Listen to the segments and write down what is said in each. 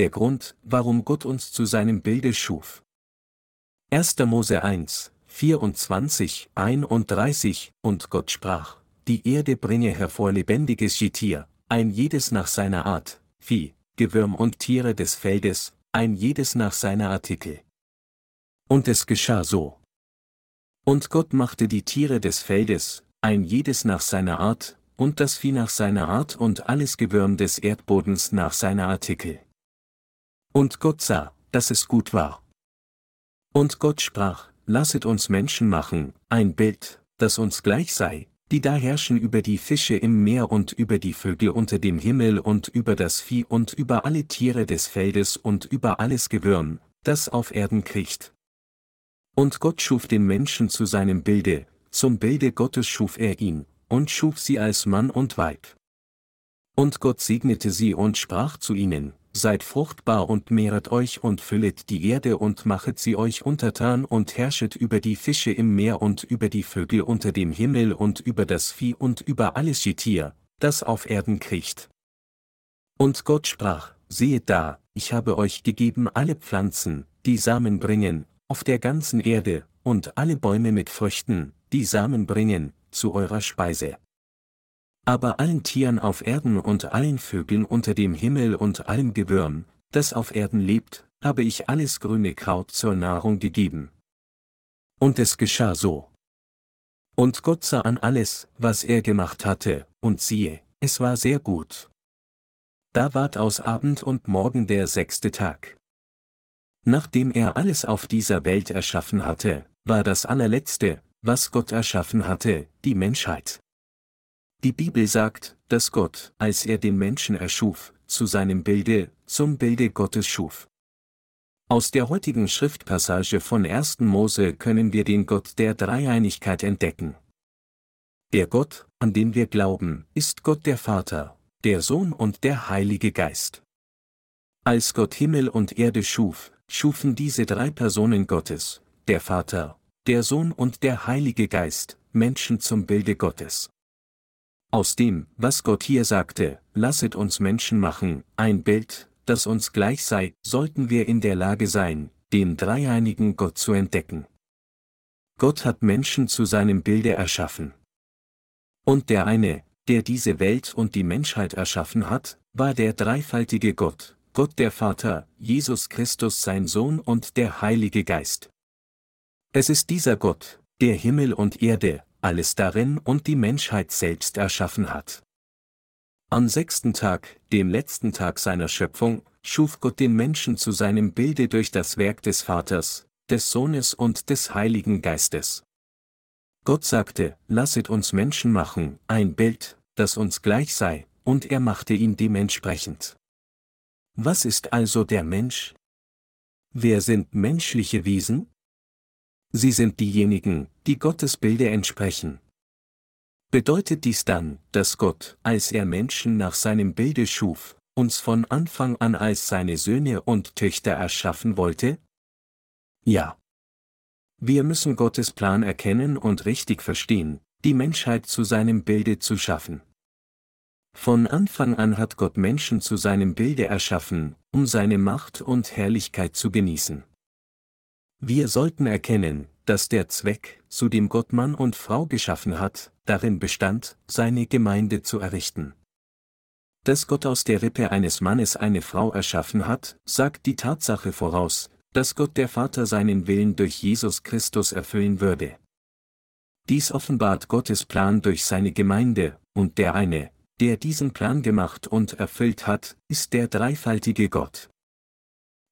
der Grund, warum Gott uns zu seinem Bilde schuf. 1. Mose 1, 24, 31, und Gott sprach, die Erde bringe hervor lebendiges Getier, ein jedes nach seiner Art, Vieh, Gewürm und Tiere des Feldes, ein jedes nach seiner Artikel. Und es geschah so. Und Gott machte die Tiere des Feldes, ein jedes nach seiner Art, und das Vieh nach seiner Art und alles Gewürm des Erdbodens nach seiner Artikel. Und Gott sah, dass es gut war. Und Gott sprach, lasset uns Menschen machen, ein Bild, das uns gleich sei, die da herrschen über die Fische im Meer und über die Vögel unter dem Himmel und über das Vieh und über alle Tiere des Feldes und über alles Gewürm, das auf Erden kriecht. Und Gott schuf den Menschen zu seinem Bilde, zum Bilde Gottes schuf er ihn, und schuf sie als Mann und Weib. Und Gott segnete sie und sprach zu ihnen, Seid fruchtbar und mehret euch und füllet die Erde und machet sie euch untertan und herrschet über die Fische im Meer und über die Vögel unter dem Himmel und über das Vieh und über alles Getier, das auf Erden kriecht. Und Gott sprach, Sehet da, ich habe euch gegeben alle Pflanzen, die Samen bringen, auf der ganzen Erde, und alle Bäume mit Früchten, die Samen bringen, zu eurer Speise. Aber allen Tieren auf Erden und allen Vögeln unter dem Himmel und allem Gewürm, das auf Erden lebt, habe ich alles grüne Kraut zur Nahrung gegeben. Und es geschah so. Und Gott sah an alles, was er gemacht hatte, und siehe, es war sehr gut. Da ward aus Abend und Morgen der sechste Tag. Nachdem er alles auf dieser Welt erschaffen hatte, war das allerletzte, was Gott erschaffen hatte, die Menschheit. Die Bibel sagt, dass Gott, als er den Menschen erschuf, zu seinem Bilde, zum Bilde Gottes schuf. Aus der heutigen Schriftpassage von 1. Mose können wir den Gott der Dreieinigkeit entdecken. Der Gott, an den wir glauben, ist Gott der Vater, der Sohn und der Heilige Geist. Als Gott Himmel und Erde schuf, schufen diese drei Personen Gottes, der Vater, der Sohn und der Heilige Geist, Menschen zum Bilde Gottes. Aus dem, was Gott hier sagte, lasset uns Menschen machen, ein Bild, das uns gleich sei, sollten wir in der Lage sein, den dreieinigen Gott zu entdecken. Gott hat Menschen zu seinem Bilde erschaffen. Und der eine, der diese Welt und die Menschheit erschaffen hat, war der dreifaltige Gott, Gott der Vater, Jesus Christus sein Sohn und der Heilige Geist. Es ist dieser Gott, der Himmel und Erde, alles darin und die Menschheit selbst erschaffen hat. Am sechsten Tag, dem letzten Tag seiner Schöpfung, schuf Gott den Menschen zu seinem Bilde durch das Werk des Vaters, des Sohnes und des Heiligen Geistes. Gott sagte, lasset uns Menschen machen, ein Bild, das uns gleich sei, und er machte ihn dementsprechend. Was ist also der Mensch? Wer sind menschliche Wesen? Sie sind diejenigen, die Gottes Bilde entsprechen. Bedeutet dies dann, dass Gott, als er Menschen nach seinem Bilde schuf, uns von Anfang an als seine Söhne und Töchter erschaffen wollte? Ja. Wir müssen Gottes Plan erkennen und richtig verstehen, die Menschheit zu seinem Bilde zu schaffen. Von Anfang an hat Gott Menschen zu seinem Bilde erschaffen, um seine Macht und Herrlichkeit zu genießen. Wir sollten erkennen, dass der Zweck, zu dem Gott Mann und Frau geschaffen hat, darin bestand, seine Gemeinde zu errichten. Dass Gott aus der Rippe eines Mannes eine Frau erschaffen hat, sagt die Tatsache voraus, dass Gott der Vater seinen Willen durch Jesus Christus erfüllen würde. Dies offenbart Gottes Plan durch seine Gemeinde, und der eine, der diesen Plan gemacht und erfüllt hat, ist der dreifaltige Gott.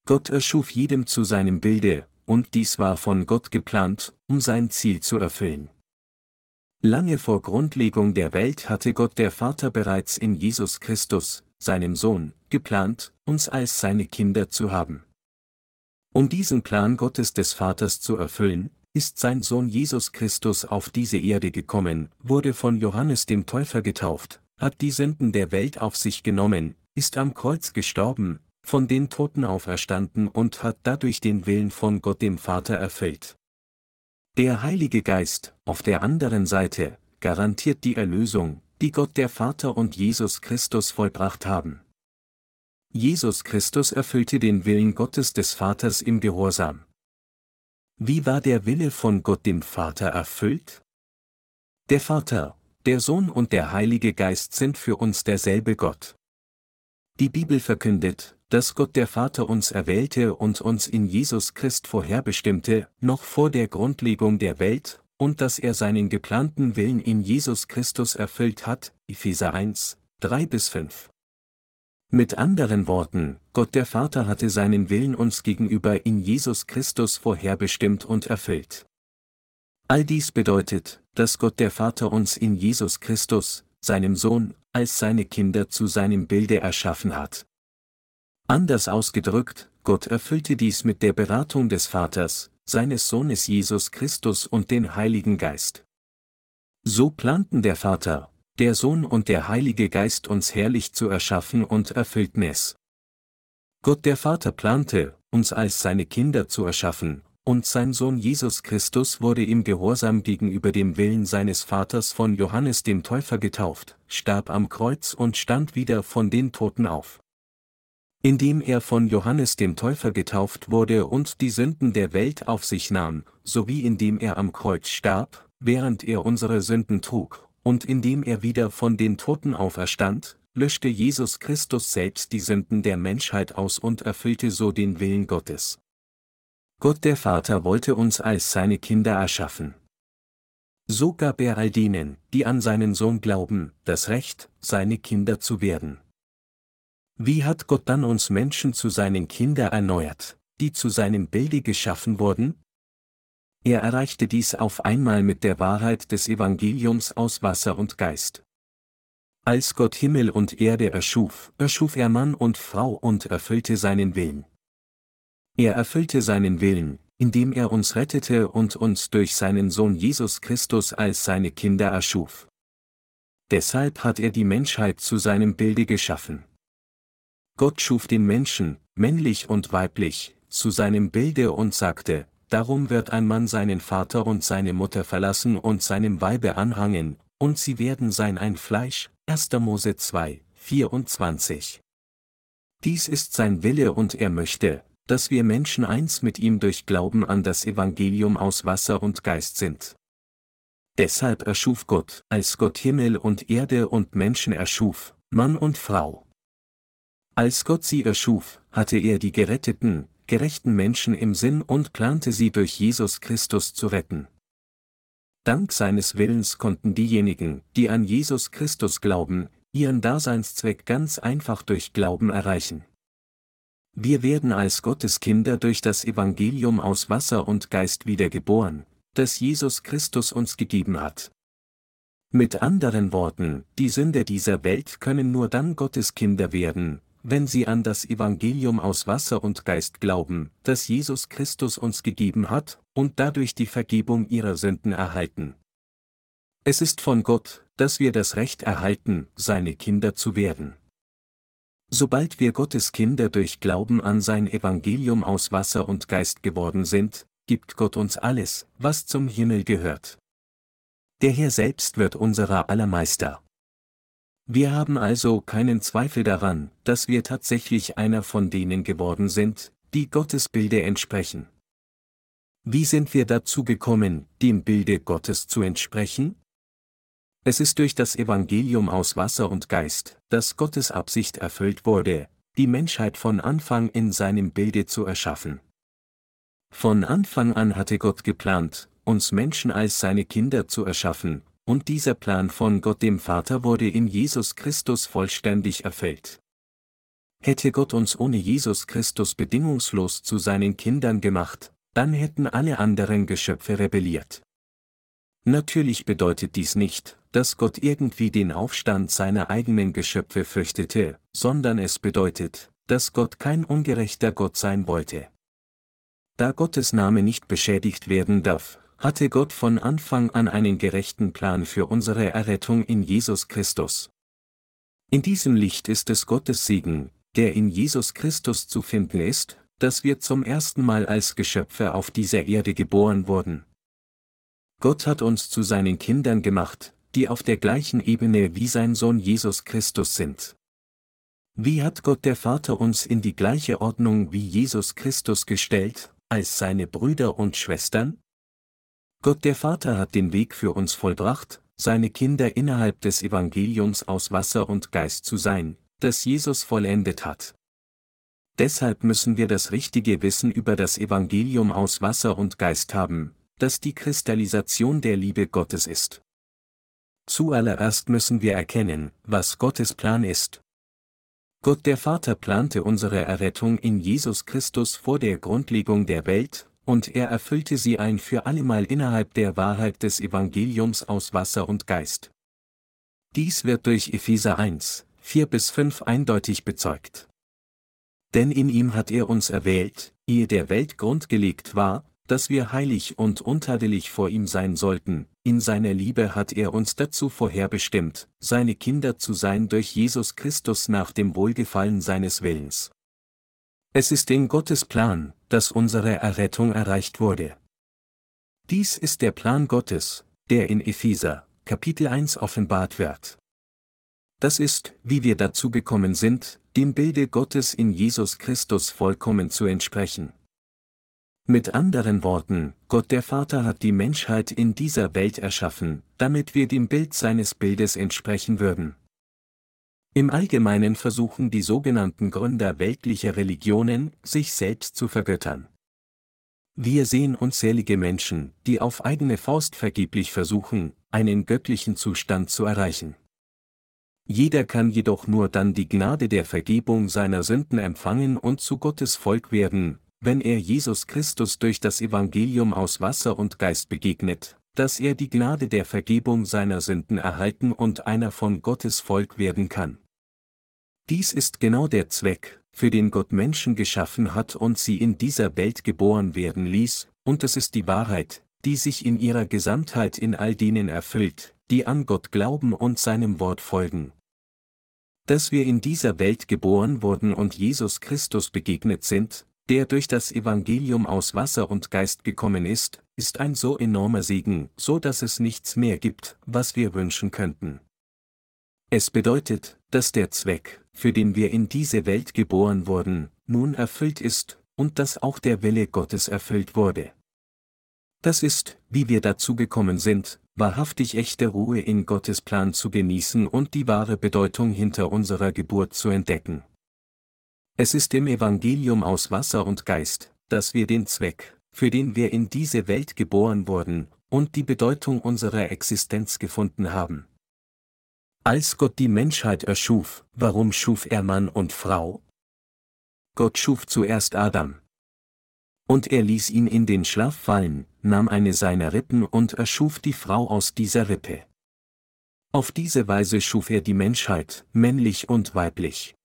Gott erschuf jedem zu seinem Bilde, und dies war von Gott geplant, um sein Ziel zu erfüllen. Lange vor Grundlegung der Welt hatte Gott der Vater bereits in Jesus Christus, seinem Sohn, geplant, uns als seine Kinder zu haben. Um diesen Plan Gottes des Vaters zu erfüllen, ist sein Sohn Jesus Christus auf diese Erde gekommen, wurde von Johannes dem Täufer getauft, hat die Sünden der Welt auf sich genommen, ist am Kreuz gestorben, von den Toten auferstanden und hat dadurch den Willen von Gott dem Vater erfüllt. Der Heilige Geist, auf der anderen Seite, garantiert die Erlösung, die Gott der Vater und Jesus Christus vollbracht haben. Jesus Christus erfüllte den Willen Gottes des Vaters im Gehorsam. Wie war der Wille von Gott dem Vater erfüllt? Der Vater, der Sohn und der Heilige Geist sind für uns derselbe Gott. Die Bibel verkündet, dass Gott der Vater uns erwählte und uns in Jesus Christ vorherbestimmte, noch vor der Grundlegung der Welt, und dass er seinen geplanten Willen in Jesus Christus erfüllt hat, Epheser 1, 3 bis 5. Mit anderen Worten, Gott der Vater hatte seinen Willen uns gegenüber in Jesus Christus vorherbestimmt und erfüllt. All dies bedeutet, dass Gott der Vater uns in Jesus Christus, seinem Sohn, als seine Kinder zu seinem Bilde erschaffen hat. Anders ausgedrückt, Gott erfüllte dies mit der Beratung des Vaters, seines Sohnes Jesus Christus und den Heiligen Geist. So planten der Vater, der Sohn und der Heilige Geist uns herrlich zu erschaffen und erfüllten es. Gott der Vater plante, uns als seine Kinder zu erschaffen, und sein Sohn Jesus Christus wurde im Gehorsam gegenüber dem Willen seines Vaters von Johannes dem Täufer getauft, starb am Kreuz und stand wieder von den Toten auf. Indem er von Johannes dem Täufer getauft wurde und die Sünden der Welt auf sich nahm, sowie indem er am Kreuz starb, während er unsere Sünden trug, und indem er wieder von den Toten auferstand, löschte Jesus Christus selbst die Sünden der Menschheit aus und erfüllte so den Willen Gottes. Gott der Vater wollte uns als seine Kinder erschaffen. So gab er all denen, die an seinen Sohn glauben, das Recht, seine Kinder zu werden. Wie hat Gott dann uns Menschen zu seinen Kindern erneuert, die zu seinem Bilde geschaffen wurden? Er erreichte dies auf einmal mit der Wahrheit des Evangeliums aus Wasser und Geist. Als Gott Himmel und Erde erschuf, erschuf er Mann und Frau und erfüllte seinen Willen. Er erfüllte seinen Willen, indem er uns rettete und uns durch seinen Sohn Jesus Christus als seine Kinder erschuf. Deshalb hat er die Menschheit zu seinem Bilde geschaffen. Gott schuf den Menschen, männlich und weiblich, zu seinem Bilde und sagte, Darum wird ein Mann seinen Vater und seine Mutter verlassen und seinem Weibe anhangen, und sie werden sein ein Fleisch. 1. Mose 2, 24. Dies ist sein Wille und er möchte, dass wir Menschen eins mit ihm durch Glauben an das Evangelium aus Wasser und Geist sind. Deshalb erschuf Gott, als Gott Himmel und Erde und Menschen erschuf, Mann und Frau. Als Gott sie erschuf, hatte er die Geretteten, gerechten Menschen im Sinn und plante sie durch Jesus Christus zu retten. Dank seines Willens konnten diejenigen, die an Jesus Christus glauben, ihren Daseinszweck ganz einfach durch Glauben erreichen. Wir werden als Gottes Kinder durch das Evangelium aus Wasser und Geist wiedergeboren, das Jesus Christus uns gegeben hat. Mit anderen Worten, die Sünder dieser Welt können nur dann Gottes Kinder werden, wenn sie an das Evangelium aus Wasser und Geist glauben, das Jesus Christus uns gegeben hat, und dadurch die Vergebung ihrer Sünden erhalten. Es ist von Gott, dass wir das Recht erhalten, seine Kinder zu werden. Sobald wir Gottes Kinder durch Glauben an sein Evangelium aus Wasser und Geist geworden sind, gibt Gott uns alles, was zum Himmel gehört. Der Herr selbst wird unserer aller Meister. Wir haben also keinen Zweifel daran, dass wir tatsächlich einer von denen geworden sind, die Gottes Bilde entsprechen. Wie sind wir dazu gekommen, dem Bilde Gottes zu entsprechen? Es ist durch das Evangelium aus Wasser und Geist, dass Gottes Absicht erfüllt wurde, die Menschheit von Anfang in seinem Bilde zu erschaffen. Von Anfang an hatte Gott geplant, uns Menschen als seine Kinder zu erschaffen, und dieser Plan von Gott dem Vater wurde in Jesus Christus vollständig erfüllt. Hätte Gott uns ohne Jesus Christus bedingungslos zu seinen Kindern gemacht, dann hätten alle anderen Geschöpfe rebelliert. Natürlich bedeutet dies nicht, dass Gott irgendwie den Aufstand seiner eigenen Geschöpfe fürchtete, sondern es bedeutet, dass Gott kein ungerechter Gott sein wollte. Da Gottes Name nicht beschädigt werden darf, hatte Gott von Anfang an einen gerechten Plan für unsere Errettung in Jesus Christus. In diesem Licht ist es Gottes Segen, der in Jesus Christus zu finden ist, dass wir zum ersten Mal als Geschöpfe auf dieser Erde geboren wurden. Gott hat uns zu seinen Kindern gemacht, die auf der gleichen Ebene wie sein Sohn Jesus Christus sind. Wie hat Gott der Vater uns in die gleiche Ordnung wie Jesus Christus gestellt, als seine Brüder und Schwestern? Gott der Vater hat den Weg für uns vollbracht, seine Kinder innerhalb des Evangeliums aus Wasser und Geist zu sein, das Jesus vollendet hat. Deshalb müssen wir das richtige Wissen über das Evangelium aus Wasser und Geist haben, das die Kristallisation der Liebe Gottes ist. Zuallererst müssen wir erkennen, was Gottes Plan ist. Gott der Vater plante unsere Errettung in Jesus Christus vor der Grundlegung der Welt, und er erfüllte sie ein für allemal innerhalb der Wahrheit des Evangeliums aus Wasser und Geist. Dies wird durch Epheser 1, 4 bis 5 eindeutig bezeugt. Denn in ihm hat er uns erwählt, ehe der Welt Grund gelegt war, dass wir heilig und untadelig vor ihm sein sollten, in seiner Liebe hat er uns dazu vorherbestimmt, seine Kinder zu sein durch Jesus Christus nach dem Wohlgefallen seines Willens. Es ist in Gottes Plan, dass unsere Errettung erreicht wurde. Dies ist der Plan Gottes, der in Epheser, Kapitel 1 offenbart wird. Das ist, wie wir dazu gekommen sind, dem Bilde Gottes in Jesus Christus vollkommen zu entsprechen. Mit anderen Worten, Gott der Vater hat die Menschheit in dieser Welt erschaffen, damit wir dem Bild seines Bildes entsprechen würden. Im Allgemeinen versuchen die sogenannten Gründer weltlicher Religionen, sich selbst zu vergöttern. Wir sehen unzählige Menschen, die auf eigene Faust vergeblich versuchen, einen göttlichen Zustand zu erreichen. Jeder kann jedoch nur dann die Gnade der Vergebung seiner Sünden empfangen und zu Gottes Volk werden, wenn er Jesus Christus durch das Evangelium aus Wasser und Geist begegnet, dass er die Gnade der Vergebung seiner Sünden erhalten und einer von Gottes Volk werden kann. Dies ist genau der Zweck, für den Gott Menschen geschaffen hat und sie in dieser Welt geboren werden ließ, und es ist die Wahrheit, die sich in ihrer Gesamtheit in all denen erfüllt, die an Gott glauben und seinem Wort folgen. Dass wir in dieser Welt geboren wurden und Jesus Christus begegnet sind, der durch das Evangelium aus Wasser und Geist gekommen ist, ist ein so enormer Segen, so dass es nichts mehr gibt, was wir wünschen könnten. Es bedeutet, dass der Zweck, für den wir in diese Welt geboren wurden, nun erfüllt ist, und dass auch der Wille Gottes erfüllt wurde. Das ist, wie wir dazu gekommen sind, wahrhaftig echte Ruhe in Gottes Plan zu genießen und die wahre Bedeutung hinter unserer Geburt zu entdecken. Es ist im Evangelium aus Wasser und Geist, dass wir den Zweck, für den wir in diese Welt geboren wurden, und die Bedeutung unserer Existenz gefunden haben. Als Gott die Menschheit erschuf, warum schuf er Mann und Frau? Gott schuf zuerst Adam. Und er ließ ihn in den Schlaf fallen, nahm eine seiner Rippen und erschuf die Frau aus dieser Rippe. Auf diese Weise schuf er die Menschheit, männlich und weiblich.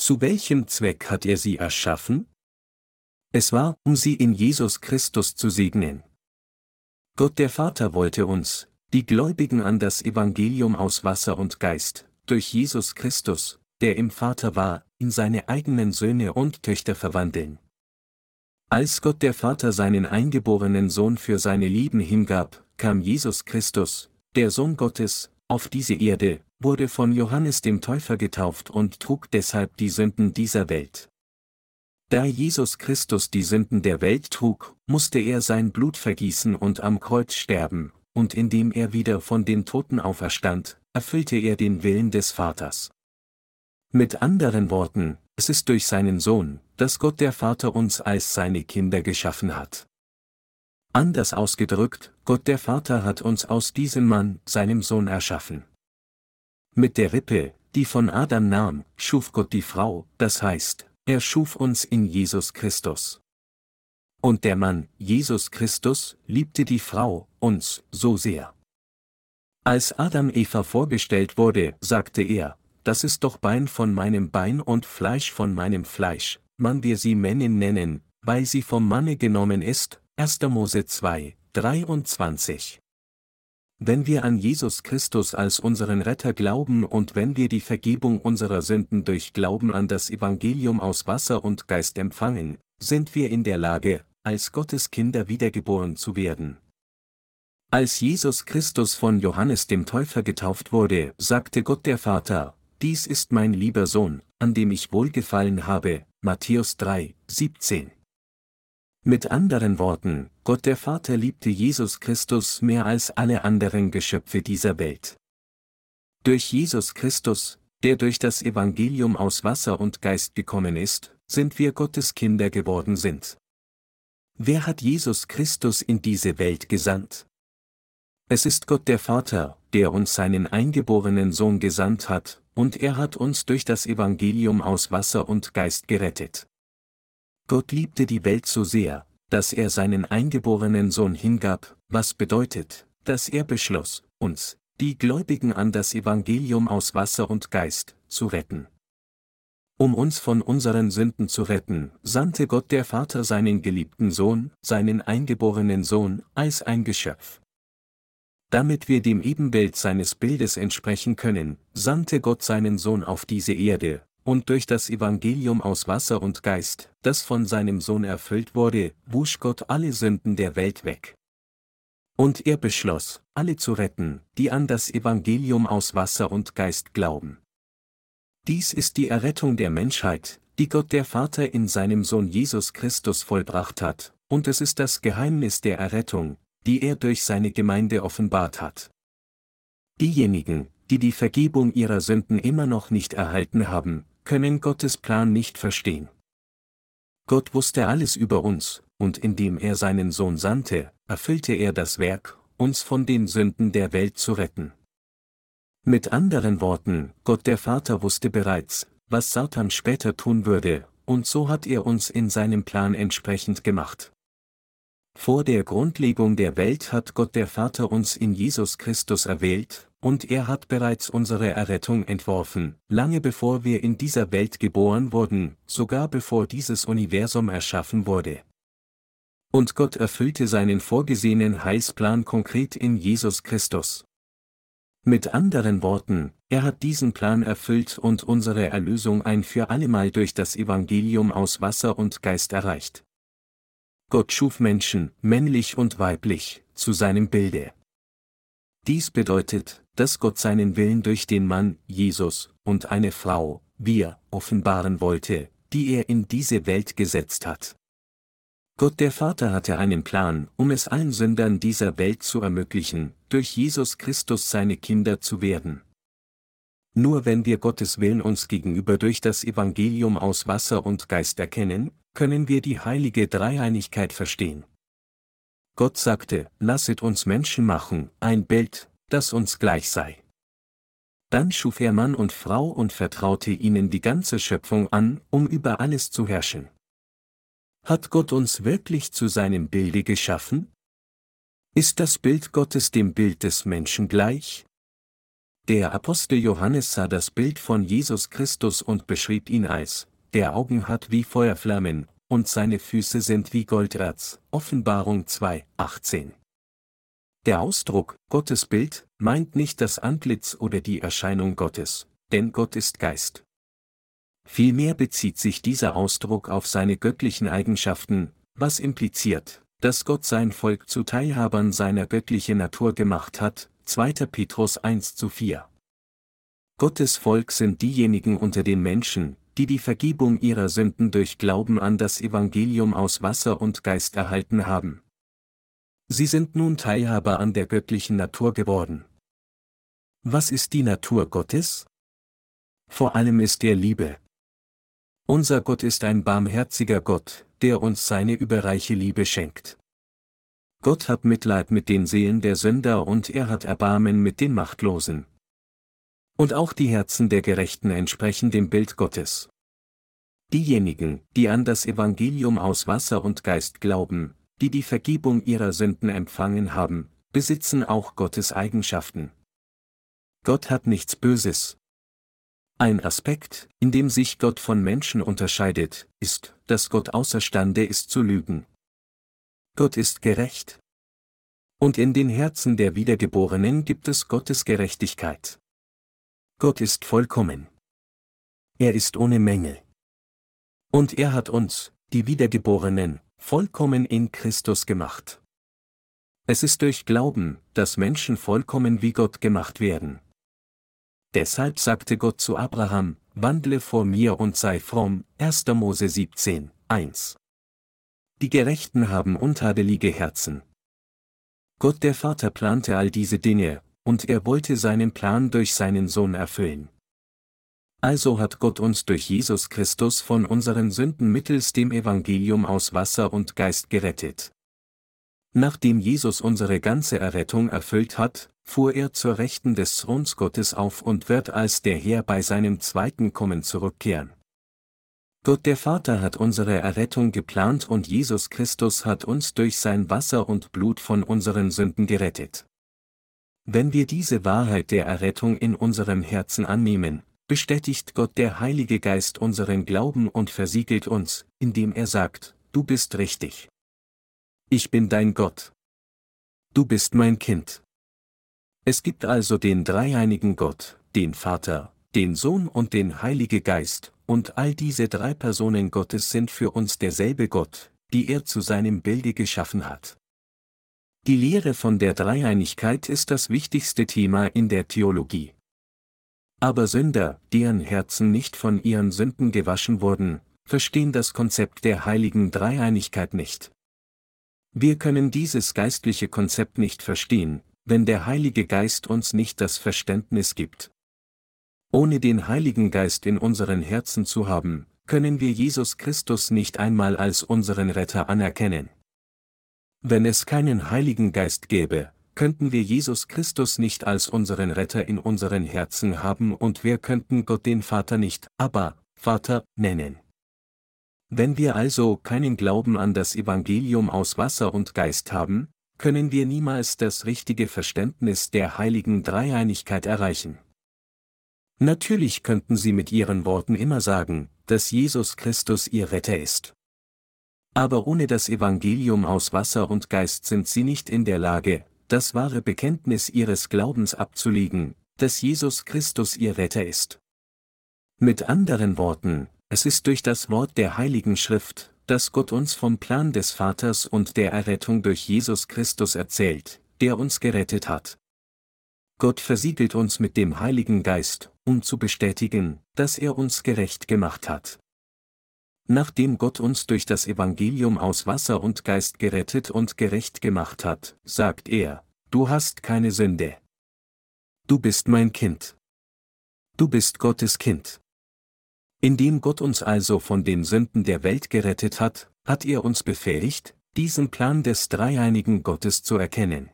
Zu welchem Zweck hat er sie erschaffen? Es war, um sie in Jesus Christus zu segnen. Gott der Vater wollte uns, die Gläubigen an das Evangelium aus Wasser und Geist, durch Jesus Christus, der im Vater war, in seine eigenen Söhne und Töchter verwandeln. Als Gott der Vater seinen eingeborenen Sohn für seine Lieben hingab, kam Jesus Christus, der Sohn Gottes, auf diese Erde, wurde von Johannes dem Täufer getauft und trug deshalb die Sünden dieser Welt. Da Jesus Christus die Sünden der Welt trug, musste er sein Blut vergießen und am Kreuz sterben, und indem er wieder von den Toten auferstand, erfüllte er den Willen des Vaters. Mit anderen Worten, es ist durch seinen Sohn, dass Gott der Vater uns als seine Kinder geschaffen hat. Anders ausgedrückt, Gott der Vater hat uns aus diesem Mann, seinem Sohn erschaffen. Mit der Rippe, die von Adam nahm, schuf Gott die Frau, das heißt, er schuf uns in Jesus Christus. Und der Mann, Jesus Christus, liebte die Frau, uns, so sehr. Als Adam Eva vorgestellt wurde, sagte er, das ist doch Bein von meinem Bein und Fleisch von meinem Fleisch, man wir sie Männin nennen, weil sie vom Manne genommen ist, 1. Mose 2, 23. Wenn wir an Jesus Christus als unseren Retter glauben und wenn wir die Vergebung unserer Sünden durch Glauben an das Evangelium aus Wasser und Geist empfangen, sind wir in der Lage, als Gottes Kinder wiedergeboren zu werden. Als Jesus Christus von Johannes dem Täufer getauft wurde, sagte Gott der Vater, dies ist mein lieber Sohn, an dem ich wohlgefallen habe, Matthäus 3, 17. Mit anderen Worten, Gott der Vater liebte Jesus Christus mehr als alle anderen Geschöpfe dieser Welt. Durch Jesus Christus, der durch das Evangelium aus Wasser und Geist gekommen ist, sind wir Gottes Kinder geworden sind. Wer hat Jesus Christus in diese Welt gesandt? Es ist Gott der Vater, der uns seinen eingeborenen Sohn gesandt hat, und er hat uns durch das Evangelium aus Wasser und Geist gerettet. Gott liebte die Welt so sehr, dass er seinen eingeborenen Sohn hingab, was bedeutet, dass er beschloss, uns, die Gläubigen an das Evangelium aus Wasser und Geist, zu retten. Um uns von unseren Sünden zu retten, sandte Gott der Vater seinen geliebten Sohn, seinen eingeborenen Sohn, als ein Geschöpf. Damit wir dem Ebenbild seines Bildes entsprechen können, sandte Gott seinen Sohn auf diese Erde, und durch das Evangelium aus Wasser und Geist, das von seinem Sohn erfüllt wurde, wusch Gott alle Sünden der Welt weg. Und er beschloss, alle zu retten, die an das Evangelium aus Wasser und Geist glauben. Dies ist die Errettung der Menschheit, die Gott der Vater in seinem Sohn Jesus Christus vollbracht hat, und es ist das Geheimnis der Errettung, die er durch seine Gemeinde offenbart hat. Diejenigen, die die Vergebung ihrer Sünden immer noch nicht erhalten haben, können Gottes Plan nicht verstehen. Gott wusste alles über uns, und indem er seinen Sohn sandte, erfüllte er das Werk, uns von den Sünden der Welt zu retten. Mit anderen Worten, Gott der Vater wusste bereits, was Satan später tun würde, und so hat er uns in seinem Plan entsprechend gemacht. Vor der Grundlegung der Welt hat Gott der Vater uns in Jesus Christus erwählt, und er hat bereits unsere Errettung entworfen, lange bevor wir in dieser Welt geboren wurden, sogar bevor dieses Universum erschaffen wurde. Und Gott erfüllte seinen vorgesehenen Heilsplan konkret in Jesus Christus. Mit anderen Worten, er hat diesen Plan erfüllt und unsere Erlösung ein für allemal durch das Evangelium aus Wasser und Geist erreicht. Gott schuf Menschen, männlich und weiblich, zu seinem Bilde. Dies bedeutet, dass Gott seinen Willen durch den Mann, Jesus, und eine Frau, wir, offenbaren wollte, die er in diese Welt gesetzt hat. Gott der Vater hatte einen Plan, um es allen Sündern dieser Welt zu ermöglichen, durch Jesus Christus seine Kinder zu werden. Nur wenn wir Gottes Willen uns gegenüber durch das Evangelium aus Wasser und Geist erkennen, können wir die heilige Dreieinigkeit verstehen. Gott sagte, lasset uns Menschen machen, ein Bild, das uns gleich sei. Dann schuf er Mann und Frau und vertraute ihnen die ganze Schöpfung an, um über alles zu herrschen. Hat Gott uns wirklich zu seinem Bilde geschaffen? Ist das Bild Gottes dem Bild des Menschen gleich? Der Apostel Johannes sah das Bild von Jesus Christus und beschrieb ihn als, der Augen hat wie Feuerflammen, und seine Füße sind wie Golderz. Offenbarung 2, 18. Der Ausdruck Gottes Bild meint nicht das Antlitz oder die Erscheinung Gottes, denn Gott ist Geist. Vielmehr bezieht sich dieser Ausdruck auf seine göttlichen Eigenschaften, was impliziert, dass Gott sein Volk zu Teilhabern seiner göttlichen Natur gemacht hat, 2. Petrus 1 zu 4. Gottes Volk sind diejenigen unter den Menschen, die die Vergebung ihrer Sünden durch Glauben an das Evangelium aus Wasser und Geist erhalten haben. Sie sind nun Teilhaber an der göttlichen Natur geworden. Was ist die Natur Gottes? Vor allem ist er Liebe. Unser Gott ist ein barmherziger Gott, der uns seine überreiche Liebe schenkt. Gott hat Mitleid mit den Seelen der Sünder und er hat Erbarmen mit den Machtlosen. Und auch die Herzen der Gerechten entsprechen dem Bild Gottes. Diejenigen, die an das Evangelium aus Wasser und Geist glauben, die die Vergebung ihrer Sünden empfangen haben, besitzen auch Gottes Eigenschaften. Gott hat nichts Böses, ein Aspekt, in dem sich Gott von Menschen unterscheidet, ist, dass Gott außerstande ist zu lügen. Gott ist gerecht. Und in den Herzen der Wiedergeborenen gibt es Gottes Gerechtigkeit. Gott ist vollkommen. Er ist ohne Mängel. Und er hat uns, die Wiedergeborenen, vollkommen in Christus gemacht. Es ist durch Glauben, dass Menschen vollkommen wie Gott gemacht werden. deshalb sagte Gott zu Abraham, wandle vor mir und sei fromm, 1. Mose 17, 1. Die Gerechten haben untadelige Herzen. Gott der Vater plante all diese Dinge, und er wollte seinen Plan durch seinen Sohn erfüllen. Also hat Gott uns durch Jesus Christus von unseren Sünden mittels dem Evangelium aus Wasser und Geist gerettet. Nachdem Jesus unsere ganze Errettung erfüllt hat, fuhr er zur Rechten des Throns Gottes auf und wird als der Herr bei seinem zweiten Kommen zurückkehren. Gott der Vater hat unsere Errettung geplant und Jesus Christus hat uns durch sein Wasser und Blut von unseren Sünden gerettet. Wenn wir diese Wahrheit der Errettung in unserem Herzen annehmen, bestätigt Gott der Heilige Geist unseren Glauben und versiegelt uns, indem er sagt, du bist richtig. Ich bin dein Gott. Du bist mein Kind. Es gibt also den dreieinigen Gott, den Vater, den Sohn und den Heilige Geist, und all diese drei Personen Gottes sind für uns derselbe Gott, die er zu seinem Bilde geschaffen hat. Die Lehre von der Dreieinigkeit ist das wichtigste Thema in der Theologie. Aber Sünder, deren Herzen nicht von ihren Sünden gewaschen wurden, verstehen das Konzept der heiligen Dreieinigkeit nicht. Wir können dieses geistliche Konzept nicht verstehen, wenn der Heilige Geist uns nicht das Verständnis gibt. Ohne den Heiligen Geist in unseren Herzen zu haben, können wir Jesus Christus nicht einmal als unseren Retter anerkennen. Wenn es keinen Heiligen Geist gäbe, könnten wir Jesus Christus nicht als unseren Retter in unseren Herzen haben und wir könnten Gott den Vater nicht, aber, Vater, nennen. Wenn wir also keinen Glauben an das Evangelium aus Wasser und Geist haben, können wir niemals das richtige Verständnis der heiligen Dreieinigkeit erreichen. Natürlich könnten Sie mit Ihren Worten immer sagen, dass Jesus Christus Ihr Retter ist. Aber ohne das Evangelium aus Wasser und Geist sind Sie nicht in der Lage, das wahre Bekenntnis ihres Glaubens abzulegen, dass Jesus Christus ihr Retter ist. Mit anderen Worten, es ist durch das Wort der Heiligen Schrift, dass Gott uns vom Plan des Vaters und der Errettung durch Jesus Christus erzählt, der uns gerettet hat. Gott versiegelt uns mit dem Heiligen Geist, um zu bestätigen, dass er uns gerecht gemacht hat. Nachdem Gott uns durch das Evangelium aus Wasser und Geist gerettet und gerecht gemacht hat, sagt er, du hast keine Sünde. Du bist mein Kind. Du bist Gottes Kind. Indem Gott uns also von den Sünden der Welt gerettet hat, hat er uns befähigt, diesen Plan des dreieinigen Gottes zu erkennen.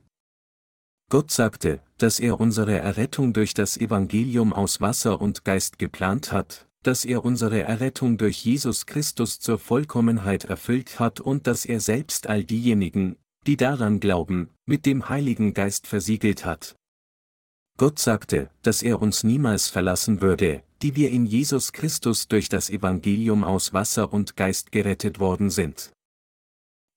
Gott sagte, dass er unsere Errettung durch das Evangelium aus Wasser und Geist geplant hat, dass er unsere Errettung durch Jesus Christus zur Vollkommenheit erfüllt hat und dass er selbst all diejenigen, die daran glauben, mit dem Heiligen Geist versiegelt hat. Gott sagte, dass er uns niemals verlassen würde, die wir in Jesus Christus durch das Evangelium aus Wasser und Geist gerettet worden sind.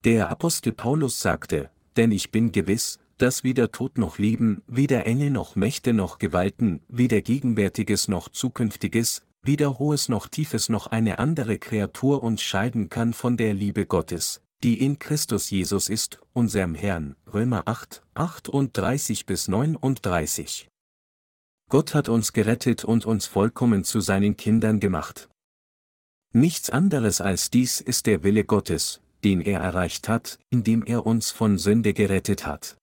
Der Apostel Paulus sagte, denn ich bin gewiss, dass weder Tod noch Leben, weder Engel noch Mächte noch Gewalten, weder Gegenwärtiges noch Zukünftiges, weder hohes noch tiefes noch eine andere Kreatur uns scheiden kann von der Liebe Gottes, die in Christus Jesus ist, unserem Herrn. Römer 8, 38 bis 39. Gott hat uns gerettet und uns vollkommen zu seinen Kindern gemacht. Nichts anderes als dies ist der Wille Gottes, den er erreicht hat, indem er uns von Sünde gerettet hat.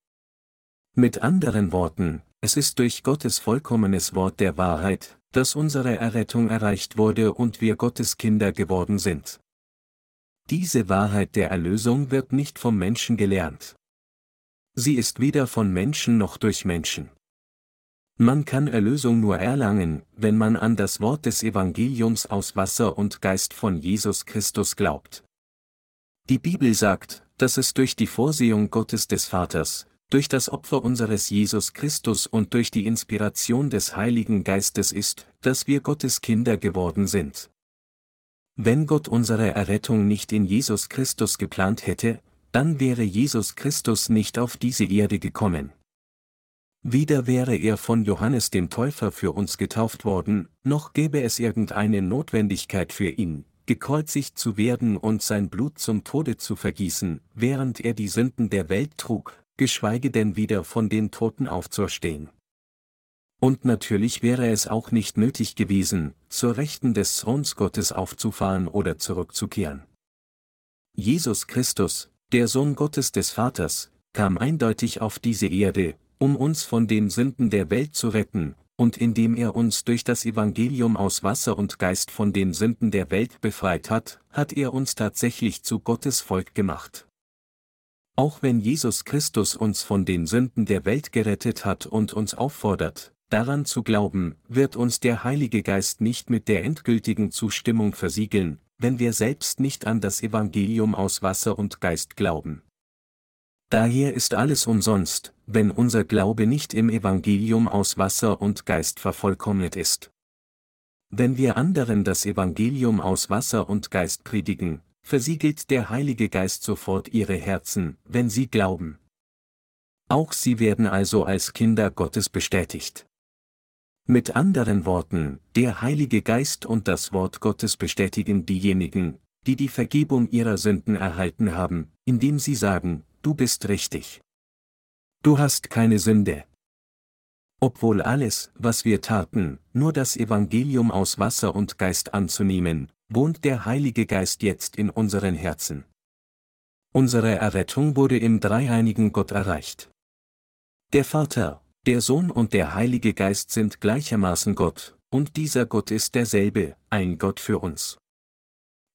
Mit anderen Worten, es ist durch Gottes vollkommenes Wort der Wahrheit, dass unsere Errettung erreicht wurde und wir Gottes Kinder geworden sind. Diese Wahrheit der Erlösung wird nicht vom Menschen gelernt. Sie ist weder von Menschen noch durch Menschen. Man kann Erlösung nur erlangen, wenn man an das Wort des Evangeliums aus Wasser und Geist von Jesus Christus glaubt. Die Bibel sagt, dass es durch die Vorsehung Gottes des Vaters, durch das Opfer unseres Jesus Christus und durch die Inspiration des Heiligen Geistes ist, dass wir Gottes Kinder geworden sind. Wenn Gott unsere Errettung nicht in Jesus Christus geplant hätte, dann wäre Jesus Christus nicht auf diese Erde gekommen. Weder wäre er von Johannes dem Täufer für uns getauft worden, noch gäbe es irgendeine Notwendigkeit für ihn, gekreuzigt zu werden und sein Blut zum Tode zu vergießen, während er die Sünden der Welt trug, geschweige denn wieder von den Toten aufzuerstehen. Und natürlich wäre es auch nicht nötig gewesen, zur Rechten des Throns Gottes aufzufahren oder zurückzukehren. Jesus Christus, der Sohn Gottes des Vaters, kam eindeutig auf diese Erde, um uns von den Sünden der Welt zu retten, und indem er uns durch das Evangelium aus Wasser und Geist von den Sünden der Welt befreit hat, hat er uns tatsächlich zu Gottes Volk gemacht. Auch wenn Jesus Christus uns von den Sünden der Welt gerettet hat und uns auffordert, Daran zu glauben, wird uns der Heilige Geist nicht mit der endgültigen Zustimmung versiegeln, wenn wir selbst nicht an das Evangelium aus Wasser und Geist glauben. Daher ist alles umsonst, wenn unser Glaube nicht im Evangelium aus Wasser und Geist vervollkommnet ist. Wenn wir anderen das Evangelium aus Wasser und Geist predigen, versiegelt der Heilige Geist sofort ihre Herzen, wenn sie glauben. Auch sie werden also als Kinder Gottes bestätigt. Mit anderen Worten, der Heilige Geist und das Wort Gottes bestätigen diejenigen, die die Vergebung ihrer Sünden erhalten haben, indem sie sagen, du bist richtig. Du hast keine Sünde. Obwohl alles, was wir taten, nur das Evangelium aus Wasser und Geist anzunehmen, wohnt der Heilige Geist jetzt in unseren Herzen. Unsere Errettung wurde im dreieinigen Gott erreicht. Der Vater, der Sohn und der Heilige Geist sind gleichermaßen Gott, und dieser Gott ist derselbe, ein Gott für uns.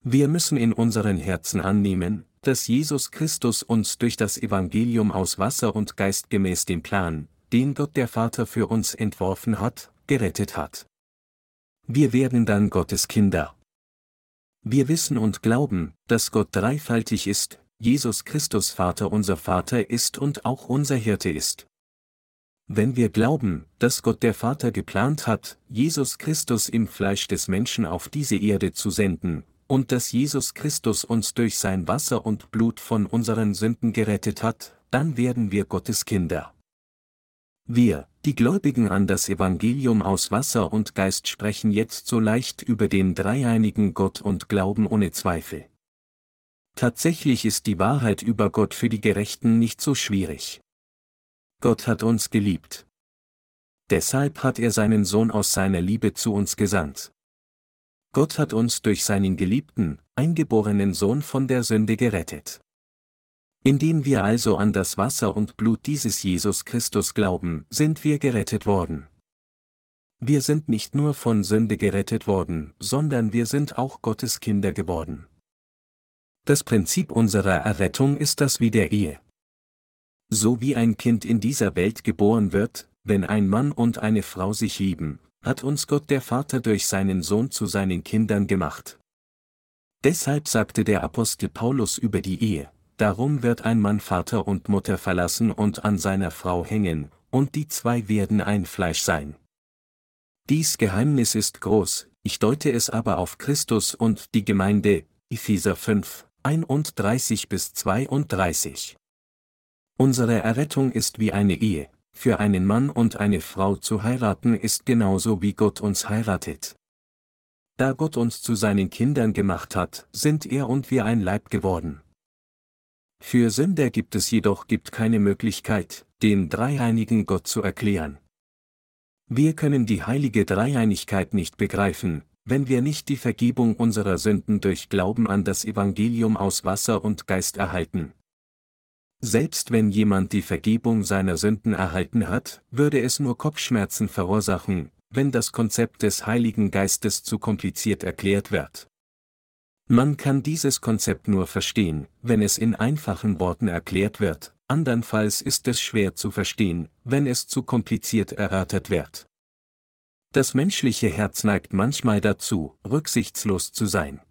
Wir müssen in unseren Herzen annehmen, dass Jesus Christus uns durch das Evangelium aus Wasser und Geist gemäß dem Plan, den Gott der Vater für uns entworfen hat, gerettet hat. Wir werden dann Gottes Kinder. Wir wissen und glauben, dass Gott dreifaltig ist, Jesus Christus Vater unser Vater ist und auch unser Hirte ist. Wenn wir glauben, dass Gott der Vater geplant hat, Jesus Christus im Fleisch des Menschen auf diese Erde zu senden, und dass Jesus Christus uns durch sein Wasser und Blut von unseren Sünden gerettet hat, dann werden wir Gottes Kinder. Wir, die Gläubigen an das Evangelium aus Wasser und Geist sprechen jetzt so leicht über den dreieinigen Gott und glauben ohne Zweifel. Tatsächlich ist die Wahrheit über Gott für die Gerechten nicht so schwierig. Gott hat uns geliebt. Deshalb hat er seinen Sohn aus seiner Liebe zu uns gesandt. Gott hat uns durch seinen geliebten, eingeborenen Sohn von der Sünde gerettet. Indem wir also an das Wasser und Blut dieses Jesus Christus glauben, sind wir gerettet worden. Wir sind nicht nur von Sünde gerettet worden, sondern wir sind auch Gottes Kinder geworden. Das Prinzip unserer Errettung ist das wie der Ehe. So wie ein Kind in dieser Welt geboren wird, wenn ein Mann und eine Frau sich lieben, hat uns Gott der Vater durch seinen Sohn zu seinen Kindern gemacht. Deshalb sagte der Apostel Paulus über die Ehe, darum wird ein Mann Vater und Mutter verlassen und an seiner Frau hängen, und die zwei werden ein Fleisch sein. Dies Geheimnis ist groß, ich deute es aber auf Christus und die Gemeinde, Epheser 5, 31 bis 32. Unsere Errettung ist wie eine Ehe, für einen Mann und eine Frau zu heiraten ist genauso wie Gott uns heiratet. Da Gott uns zu seinen Kindern gemacht hat, sind er und wir ein Leib geworden. Für Sünder gibt es jedoch gibt keine Möglichkeit, den dreieinigen Gott zu erklären. Wir können die heilige Dreieinigkeit nicht begreifen, wenn wir nicht die Vergebung unserer Sünden durch Glauben an das Evangelium aus Wasser und Geist erhalten. Selbst wenn jemand die Vergebung seiner Sünden erhalten hat, würde es nur Kopfschmerzen verursachen, wenn das Konzept des Heiligen Geistes zu kompliziert erklärt wird. Man kann dieses Konzept nur verstehen, wenn es in einfachen Worten erklärt wird, andernfalls ist es schwer zu verstehen, wenn es zu kompliziert erörtert wird. Das menschliche Herz neigt manchmal dazu, rücksichtslos zu sein.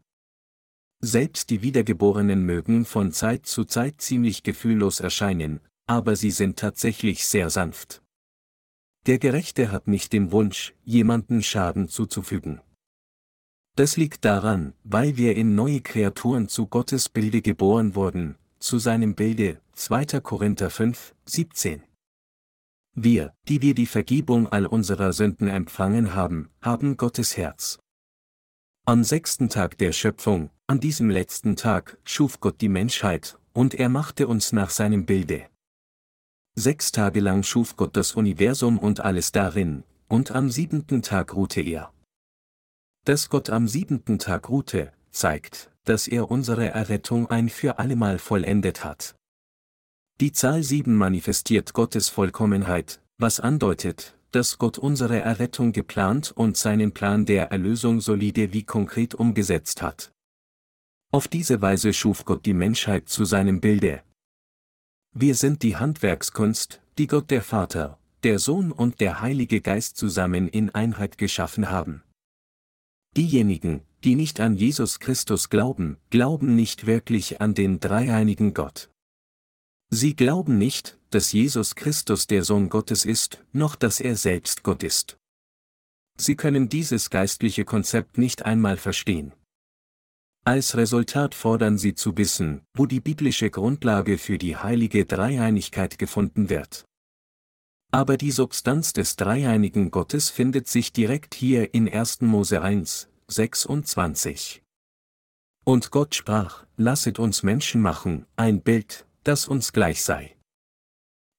Selbst die Wiedergeborenen mögen von Zeit zu Zeit ziemlich gefühllos erscheinen, aber sie sind tatsächlich sehr sanft. Der Gerechte hat nicht den Wunsch, jemanden Schaden zuzufügen. Das liegt daran, weil wir in neue Kreaturen zu Gottes Bilde geboren wurden, zu seinem Bilde, 2. Korinther 5, 17. Wir, die wir die Vergebung all unserer Sünden empfangen haben, haben Gottes Herz. Am sechsten Tag der Schöpfung, an diesem letzten Tag, schuf Gott die Menschheit, und er machte uns nach seinem Bilde. Sechs Tage lang schuf Gott das Universum und alles darin, und am siebenten Tag ruhte er. Dass Gott am siebenten Tag ruhte, zeigt, dass er unsere Errettung ein für allemal vollendet hat. Die Zahl 7 manifestiert Gottes Vollkommenheit, was andeutet, dass Gott unsere Errettung geplant und seinen Plan der Erlösung solide wie konkret umgesetzt hat. Auf diese Weise schuf Gott die Menschheit zu seinem Bilde. Wir sind die Handwerkskunst, die Gott der Vater, der Sohn und der Heilige Geist zusammen in Einheit geschaffen haben. Diejenigen, die nicht an Jesus Christus glauben, glauben nicht wirklich an den dreieinigen Gott. Sie glauben nicht, dass Jesus Christus der Sohn Gottes ist, noch dass er selbst Gott ist. Sie können dieses geistliche Konzept nicht einmal verstehen. Als Resultat fordern sie zu wissen, wo die biblische Grundlage für die heilige Dreieinigkeit gefunden wird. Aber die Substanz des dreieinigen Gottes findet sich direkt hier in 1. Mose 1, 26. Und Gott sprach, lasset uns Menschen machen, ein Bild, das uns gleich sei.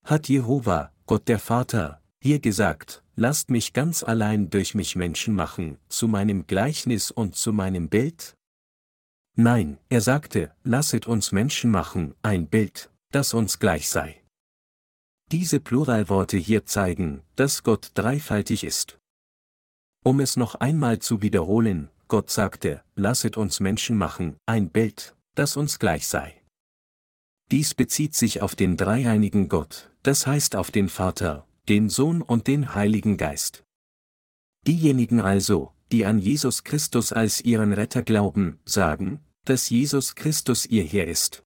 Hat Jehova, Gott der Vater, hier gesagt, lasst mich ganz allein durch mich Menschen machen, zu meinem Gleichnis und zu meinem Bild? Nein, er sagte, lasset uns Menschen machen, ein Bild, das uns gleich sei. Diese Pluralworte hier zeigen, dass Gott dreifaltig ist. Um es noch einmal zu wiederholen, Gott sagte, lasset uns Menschen machen, ein Bild, das uns gleich sei. Dies bezieht sich auf den dreieinigen Gott, das heißt auf den Vater, den Sohn und den Heiligen Geist. Diejenigen also, die an Jesus Christus als ihren Retter glauben, sagen, dass Jesus Christus ihr Herr ist.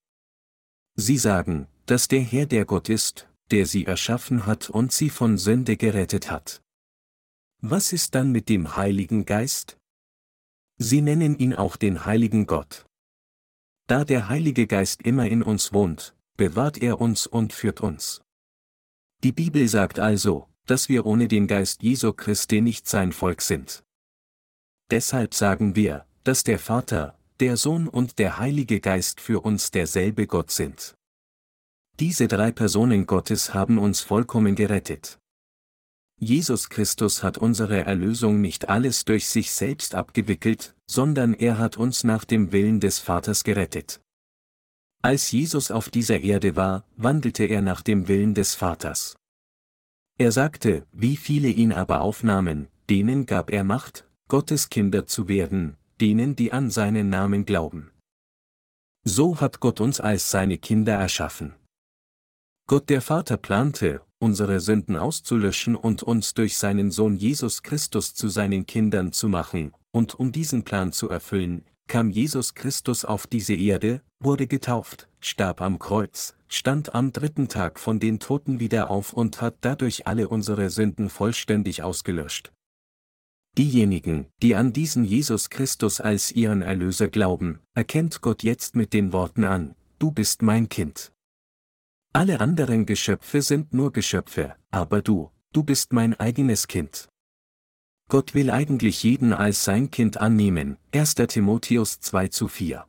Sie sagen, dass der Herr der Gott ist, der sie erschaffen hat und sie von Sünde gerettet hat. Was ist dann mit dem Heiligen Geist? Sie nennen ihn auch den Heiligen Gott. Da der Heilige Geist immer in uns wohnt, bewahrt er uns und führt uns. Die Bibel sagt also, dass wir ohne den Geist Jesu Christi nicht sein Volk sind. Deshalb sagen wir, dass der Vater, der Sohn und der Heilige Geist für uns derselbe Gott sind. Diese drei Personen Gottes haben uns vollkommen gerettet. Jesus Christus hat unsere Erlösung nicht alles durch sich selbst abgewickelt, sondern er hat uns nach dem Willen des Vaters gerettet. Als Jesus auf dieser Erde war, wandelte er nach dem Willen des Vaters. Er sagte, wie viele ihn aber aufnahmen, denen gab er Macht, Gottes Kinder zu werden, denen die an seinen Namen glauben. So hat Gott uns als seine Kinder erschaffen. Gott der Vater plante, unsere Sünden auszulöschen und uns durch seinen Sohn Jesus Christus zu seinen Kindern zu machen, und um diesen Plan zu erfüllen, kam Jesus Christus auf diese Erde, wurde getauft, starb am Kreuz, stand am dritten Tag von den Toten wieder auf und hat dadurch alle unsere Sünden vollständig ausgelöscht. Diejenigen, die an diesen Jesus Christus als ihren Erlöser glauben, erkennt Gott jetzt mit den Worten an, du bist mein Kind. Alle anderen Geschöpfe sind nur Geschöpfe, aber du, du bist mein eigenes Kind. Gott will eigentlich jeden als sein Kind annehmen, 1. Timotheus 2 zu 4.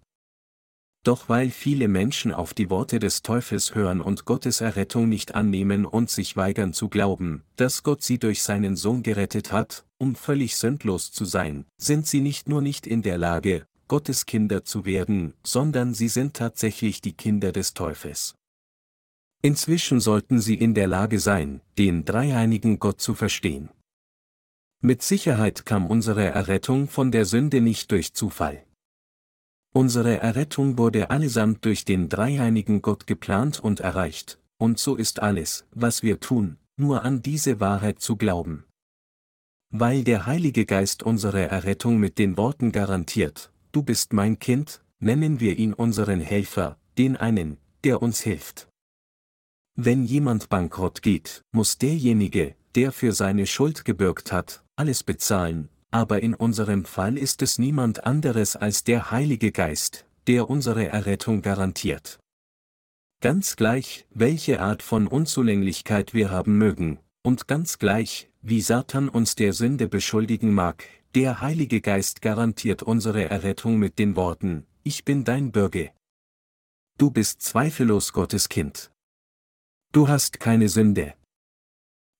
Doch weil viele Menschen auf die Worte des Teufels hören und Gottes Errettung nicht annehmen und sich weigern zu glauben, dass Gott sie durch seinen Sohn gerettet hat, um völlig sündlos zu sein, sind sie nicht nur nicht in der Lage, Gottes Kinder zu werden, sondern sie sind tatsächlich die Kinder des Teufels. Inzwischen sollten sie in der Lage sein, den dreieinigen Gott zu verstehen. Mit Sicherheit kam unsere Errettung von der Sünde nicht durch Zufall. Unsere Errettung wurde allesamt durch den dreieinigen Gott geplant und erreicht, und so ist alles, was wir tun, nur an diese Wahrheit zu glauben. Weil der Heilige Geist unsere Errettung mit den Worten garantiert, du bist mein Kind, nennen wir ihn unseren Helfer, den einen, der uns hilft. Wenn jemand bankrott geht, muss derjenige, der für seine Schuld gebürgt hat, alles bezahlen, aber in unserem Fall ist es niemand anderes als der Heilige Geist, der unsere Errettung garantiert. Ganz gleich, welche Art von Unzulänglichkeit wir haben mögen, und ganz gleich, wie Satan uns der Sünde beschuldigen mag, der Heilige Geist garantiert unsere Errettung mit den Worten, Ich bin dein Bürger. Du bist zweifellos Gottes Kind. Du hast keine Sünde.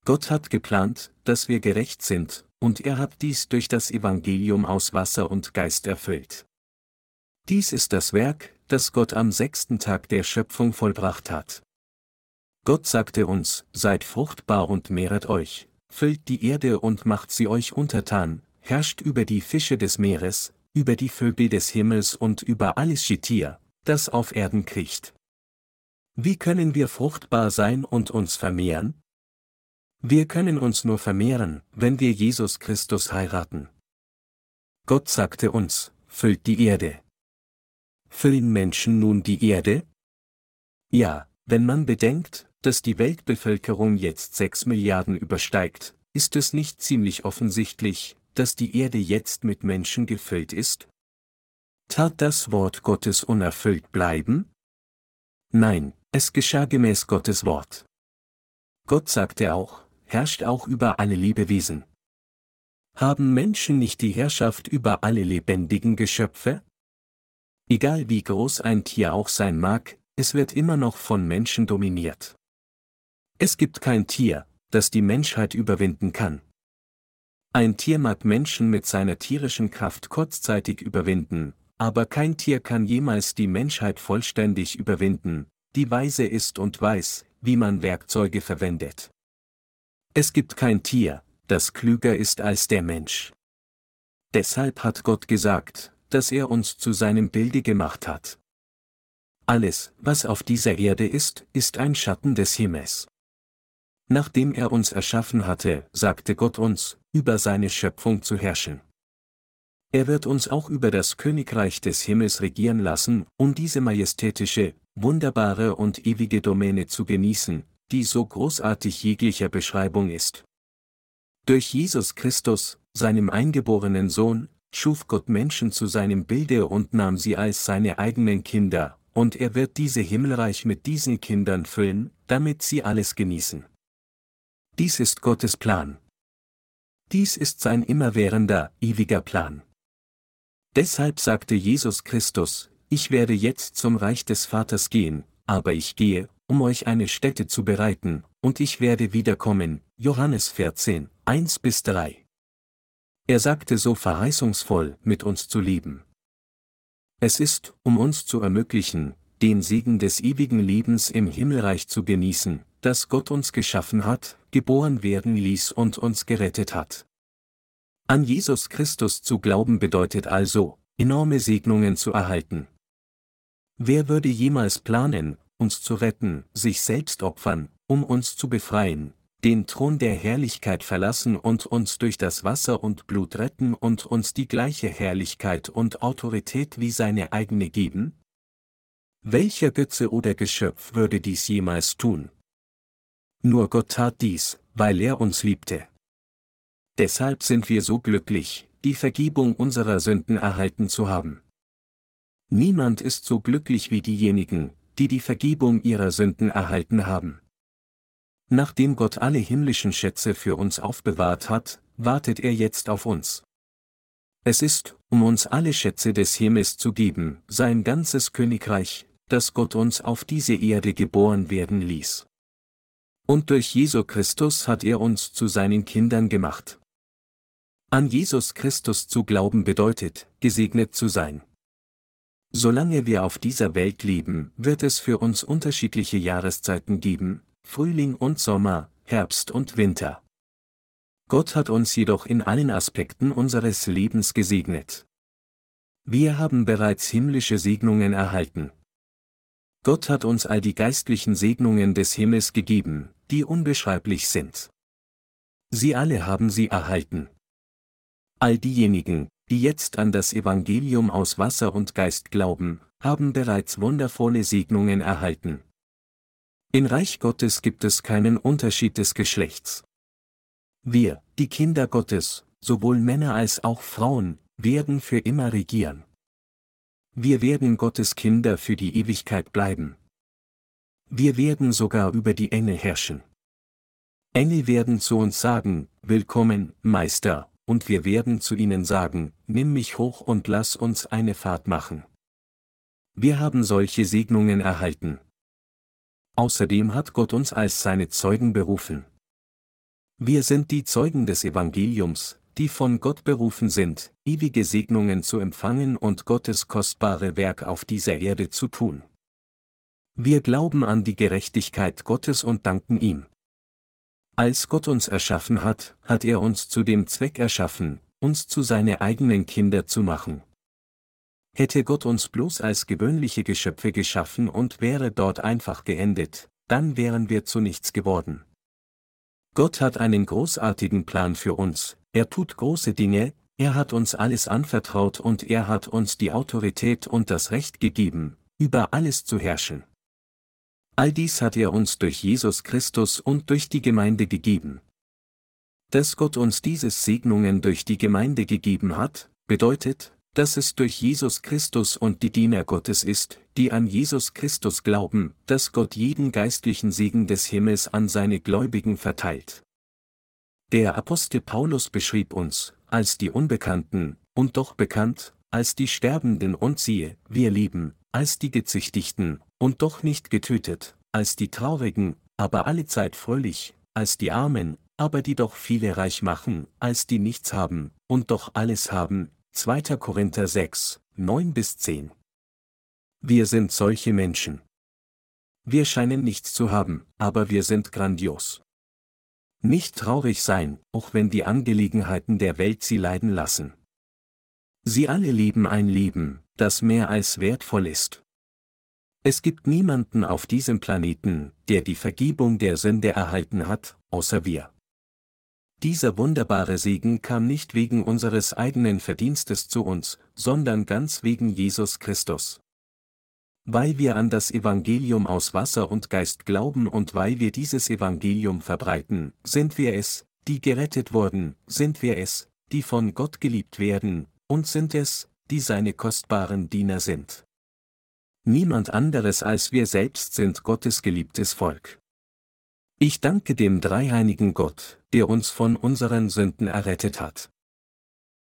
Gott hat geplant, dass wir gerecht sind, und er hat dies durch das Evangelium aus Wasser und Geist erfüllt. Dies ist das Werk, das Gott am sechsten Tag der Schöpfung vollbracht hat. Gott sagte uns, seid fruchtbar und mehret euch, füllt die Erde und macht sie euch untertan, herrscht über die Fische des Meeres, über die Vögel des Himmels und über alles Schitier, das auf Erden kriecht. Wie können wir fruchtbar sein und uns vermehren? Wir können uns nur vermehren, wenn wir Jesus Christus heiraten. Gott sagte uns, füllt die Erde. Füllen Menschen nun die Erde? Ja, wenn man bedenkt, dass die Weltbevölkerung jetzt 6 Milliarden übersteigt, ist es nicht ziemlich offensichtlich, dass die Erde jetzt mit Menschen gefüllt ist? Tat das Wort Gottes unerfüllt bleiben? Nein, es geschah gemäß Gottes Wort. Gott sagte auch, herrscht auch über alle Lebewesen. Haben Menschen nicht die Herrschaft über alle lebendigen Geschöpfe? Egal wie groß ein Tier auch sein mag, es wird immer noch von Menschen dominiert. Es gibt kein Tier, das die Menschheit überwinden kann. Ein Tier mag Menschen mit seiner tierischen Kraft kurzzeitig überwinden, aber kein Tier kann jemals die Menschheit vollständig überwinden, die weise ist und weiß, wie man Werkzeuge verwendet. Es gibt kein Tier, das klüger ist als der Mensch. Deshalb hat Gott gesagt, dass er uns zu seinem Bilde gemacht hat. Alles, was auf dieser Erde ist, ist ein Schatten des Himmels. Nachdem er uns erschaffen hatte, sagte Gott uns, über seine Schöpfung zu herrschen. Er wird uns auch über das Königreich des Himmels regieren lassen, um diese majestätische, wunderbare und ewige Domäne zu genießen, die so großartig jeglicher Beschreibung ist. Durch Jesus Christus, seinem eingeborenen Sohn, schuf Gott Menschen zu seinem Bilde und nahm sie als seine eigenen Kinder, und er wird diese Himmelreich mit diesen Kindern füllen, damit sie alles genießen. Dies ist Gottes Plan. Dies ist sein immerwährender, ewiger Plan. Deshalb sagte Jesus Christus, ich werde jetzt zum Reich des Vaters gehen, aber ich gehe, um euch eine Stätte zu bereiten, und ich werde wiederkommen. Johannes 14, 1 bis 3. Er sagte so verheißungsvoll, mit uns zu leben. Es ist, um uns zu ermöglichen, den Segen des ewigen Lebens im Himmelreich zu genießen, das Gott uns geschaffen hat, geboren werden ließ und uns gerettet hat. An Jesus Christus zu glauben bedeutet also, enorme Segnungen zu erhalten. Wer würde jemals planen, uns zu retten, sich selbst opfern, um uns zu befreien, den Thron der Herrlichkeit verlassen und uns durch das Wasser und Blut retten und uns die gleiche Herrlichkeit und Autorität wie seine eigene geben? Welcher Götze oder Geschöpf würde dies jemals tun? Nur Gott tat dies, weil er uns liebte. Deshalb sind wir so glücklich, die Vergebung unserer Sünden erhalten zu haben. Niemand ist so glücklich wie diejenigen, die die Vergebung ihrer Sünden erhalten haben. Nachdem Gott alle himmlischen Schätze für uns aufbewahrt hat, wartet er jetzt auf uns. Es ist, um uns alle Schätze des Himmels zu geben, sein ganzes Königreich, das Gott uns auf diese Erde geboren werden ließ. Und durch Jesu Christus hat er uns zu seinen Kindern gemacht. An Jesus Christus zu glauben bedeutet, gesegnet zu sein. Solange wir auf dieser Welt leben, wird es für uns unterschiedliche Jahreszeiten geben, Frühling und Sommer, Herbst und Winter. Gott hat uns jedoch in allen Aspekten unseres Lebens gesegnet. Wir haben bereits himmlische Segnungen erhalten. Gott hat uns all die geistlichen Segnungen des Himmels gegeben, die unbeschreiblich sind. Sie alle haben sie erhalten. All diejenigen, die jetzt an das Evangelium aus Wasser und Geist glauben, haben bereits wundervolle Segnungen erhalten. In Reich Gottes gibt es keinen Unterschied des Geschlechts. Wir, die Kinder Gottes, sowohl Männer als auch Frauen, werden für immer regieren. Wir werden Gottes Kinder für die Ewigkeit bleiben. Wir werden sogar über die Engel herrschen. Engel werden zu uns sagen, Willkommen, Meister, und wir werden zu ihnen sagen, nimm mich hoch und lass uns eine Fahrt machen. Wir haben solche Segnungen erhalten. Außerdem hat Gott uns als seine Zeugen berufen. Wir sind die Zeugen des Evangeliums, die von Gott berufen sind, ewige Segnungen zu empfangen und Gottes kostbare Werk auf dieser Erde zu tun. Wir glauben an die Gerechtigkeit Gottes und danken ihm. Als Gott uns erschaffen hat, hat er uns zu dem Zweck erschaffen, uns zu seine eigenen Kinder zu machen. Hätte Gott uns bloß als gewöhnliche Geschöpfe geschaffen und wäre dort einfach geendet, dann wären wir zu nichts geworden. Gott hat einen großartigen Plan für uns, er tut große Dinge, er hat uns alles anvertraut und er hat uns die Autorität und das Recht gegeben, über alles zu herrschen. All dies hat er uns durch Jesus Christus und durch die Gemeinde gegeben. Dass Gott uns diese Segnungen durch die Gemeinde gegeben hat, bedeutet, dass es durch Jesus Christus und die Diener Gottes ist, die an Jesus Christus glauben, dass Gott jeden geistlichen Segen des Himmels an seine Gläubigen verteilt. Der Apostel Paulus beschrieb uns, als die Unbekannten, und doch bekannt, als die Sterbenden und siehe, wir lieben, als die Gezüchtigten, und doch nicht getötet, als die Traurigen, aber allezeit fröhlich, als die Armen, aber die doch viele reich machen, als die nichts haben, und doch alles haben, 2. Korinther 6, 9 bis 10. Wir sind solche Menschen. Wir scheinen nichts zu haben, aber wir sind grandios. Nicht traurig sein, auch wenn die Angelegenheiten der Welt sie leiden lassen. Sie alle leben ein Leben, das mehr als wertvoll ist. Es gibt niemanden auf diesem Planeten, der die Vergebung der Sünde erhalten hat, außer wir. Dieser wunderbare Segen kam nicht wegen unseres eigenen Verdienstes zu uns, sondern ganz wegen Jesus Christus. Weil wir an das Evangelium aus Wasser und Geist glauben und weil wir dieses Evangelium verbreiten, sind wir es, die gerettet wurden, sind wir es, die von Gott geliebt werden, und sind es, die seine kostbaren Diener sind. Niemand anderes als wir selbst sind Gottes geliebtes Volk. Ich danke dem dreieinigen Gott, der uns von unseren Sünden errettet hat.